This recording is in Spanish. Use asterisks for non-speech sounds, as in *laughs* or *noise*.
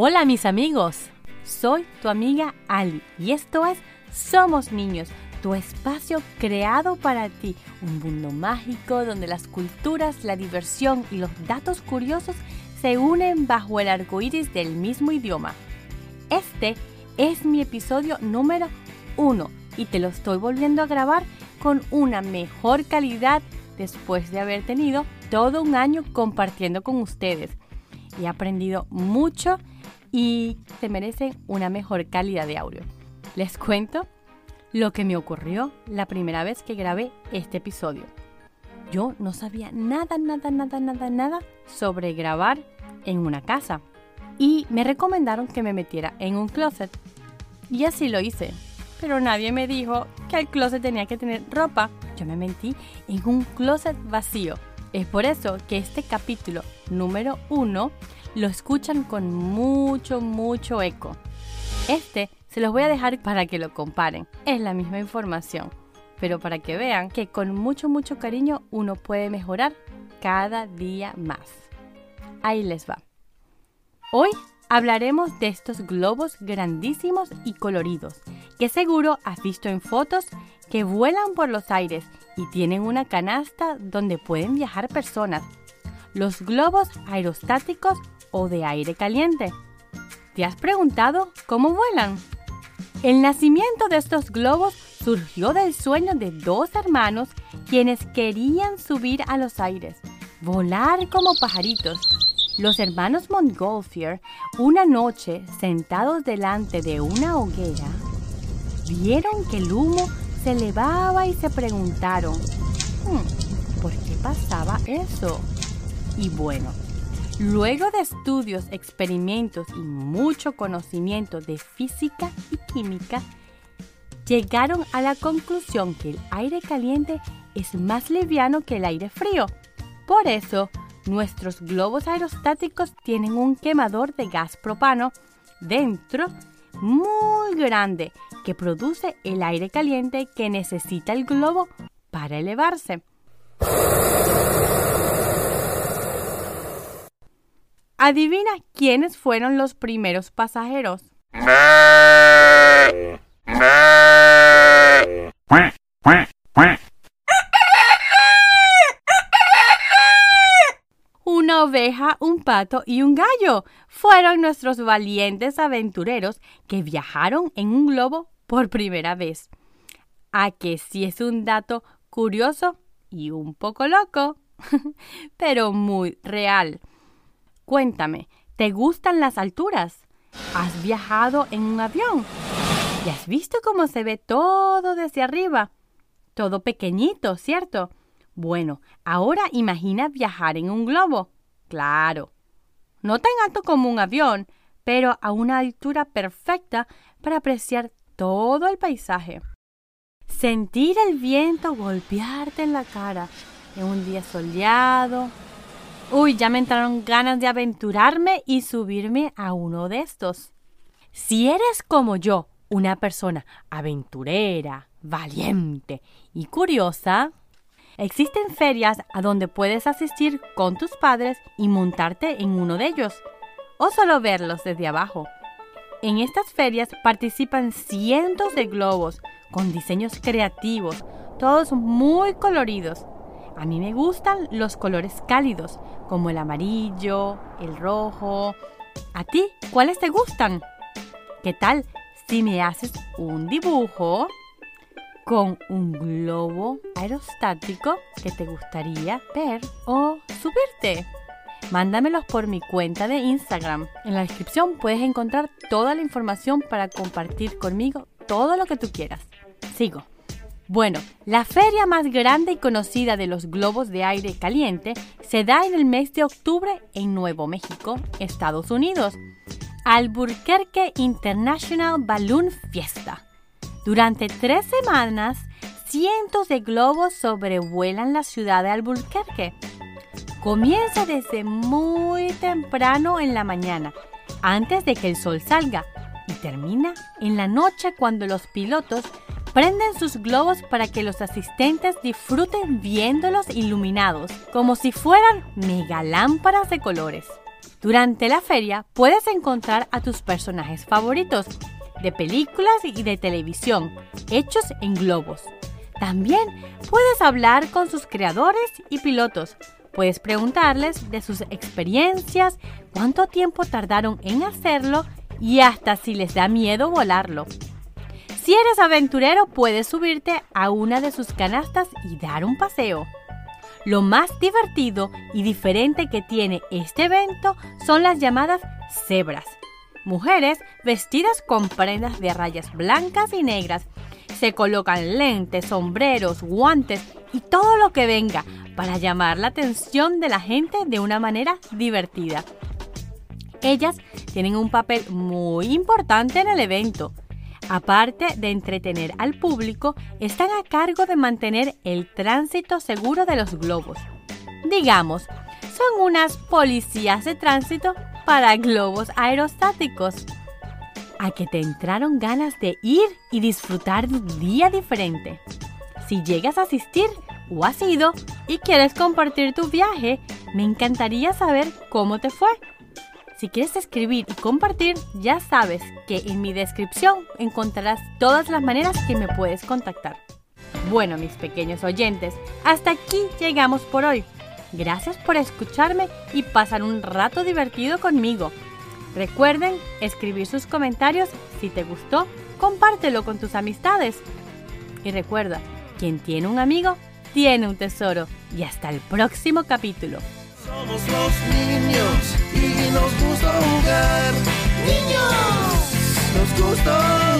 Hola mis amigos, soy tu amiga Ali y esto es Somos Niños, tu espacio creado para ti, un mundo mágico donde las culturas, la diversión y los datos curiosos se unen bajo el arco iris del mismo idioma. Este es mi episodio número uno y te lo estoy volviendo a grabar con una mejor calidad después de haber tenido todo un año compartiendo con ustedes. He aprendido mucho y se merecen una mejor calidad de audio. Les cuento lo que me ocurrió la primera vez que grabé este episodio. Yo no sabía nada, nada, nada, nada, nada sobre grabar en una casa y me recomendaron que me metiera en un closet. Y así lo hice. Pero nadie me dijo que el closet tenía que tener ropa. Yo me mentí en un closet vacío. Es por eso que este capítulo número uno lo escuchan con mucho, mucho eco. Este se los voy a dejar para que lo comparen. Es la misma información, pero para que vean que con mucho, mucho cariño uno puede mejorar cada día más. Ahí les va. Hoy hablaremos de estos globos grandísimos y coloridos, que seguro has visto en fotos que vuelan por los aires y tienen una canasta donde pueden viajar personas. Los globos aerostáticos o de aire caliente. ¿Te has preguntado cómo vuelan? El nacimiento de estos globos surgió del sueño de dos hermanos quienes querían subir a los aires, volar como pajaritos. Los hermanos Montgolfier, una noche sentados delante de una hoguera, vieron que el humo se elevaba y se preguntaron, hmm, ¿por qué pasaba eso? Y bueno, Luego de estudios, experimentos y mucho conocimiento de física y química, llegaron a la conclusión que el aire caliente es más liviano que el aire frío. Por eso, nuestros globos aerostáticos tienen un quemador de gas propano dentro muy grande que produce el aire caliente que necesita el globo para elevarse. Adivina quiénes fueron los primeros pasajeros. Un pato y un gallo fueron nuestros valientes aventureros que viajaron en un globo por primera vez. A que sí es un dato curioso y un poco loco, *laughs* pero muy real. Cuéntame, ¿te gustan las alturas? ¿Has viajado en un avión? ¿Y has visto cómo se ve todo desde arriba? Todo pequeñito, ¿cierto? Bueno, ahora imagina viajar en un globo. Claro. No tan alto como un avión, pero a una altura perfecta para apreciar todo el paisaje. Sentir el viento golpearte en la cara en un día soleado, Uy, ya me entraron ganas de aventurarme y subirme a uno de estos. Si eres como yo, una persona aventurera, valiente y curiosa, existen ferias a donde puedes asistir con tus padres y montarte en uno de ellos, o solo verlos desde abajo. En estas ferias participan cientos de globos con diseños creativos, todos muy coloridos a mí me gustan los colores cálidos, como el amarillo, el rojo. ¿A ti cuáles te gustan? ¿Qué tal si me haces un dibujo con un globo aerostático que te gustaría ver o subirte? Mándamelos por mi cuenta de Instagram. En la descripción puedes encontrar toda la información para compartir conmigo todo lo que tú quieras. Sigo. Bueno, la feria más grande y conocida de los globos de aire caliente se da en el mes de octubre en Nuevo México, Estados Unidos. Albuquerque International Balloon Fiesta. Durante tres semanas, cientos de globos sobrevuelan la ciudad de Albuquerque. Comienza desde muy temprano en la mañana, antes de que el sol salga, y termina en la noche cuando los pilotos Prenden sus globos para que los asistentes disfruten viéndolos iluminados, como si fueran mega lámparas de colores. Durante la feria puedes encontrar a tus personajes favoritos de películas y de televisión, hechos en globos. También puedes hablar con sus creadores y pilotos. Puedes preguntarles de sus experiencias, cuánto tiempo tardaron en hacerlo y hasta si les da miedo volarlo. Si eres aventurero, puedes subirte a una de sus canastas y dar un paseo. Lo más divertido y diferente que tiene este evento son las llamadas cebras. Mujeres vestidas con prendas de rayas blancas y negras. Se colocan lentes, sombreros, guantes y todo lo que venga para llamar la atención de la gente de una manera divertida. Ellas tienen un papel muy importante en el evento. Aparte de entretener al público, están a cargo de mantener el tránsito seguro de los globos. Digamos, son unas policías de tránsito para globos aerostáticos. A que te entraron ganas de ir y disfrutar de un día diferente. Si llegas a asistir o has ido y quieres compartir tu viaje, me encantaría saber cómo te fue. Si quieres escribir y compartir, ya sabes que en mi descripción encontrarás todas las maneras que me puedes contactar. Bueno, mis pequeños oyentes, hasta aquí llegamos por hoy. Gracias por escucharme y pasar un rato divertido conmigo. Recuerden escribir sus comentarios. Si te gustó, compártelo con tus amistades. Y recuerda, quien tiene un amigo, tiene un tesoro. Y hasta el próximo capítulo. Somos los niños y nos gusta jugar. Niños, nos gusta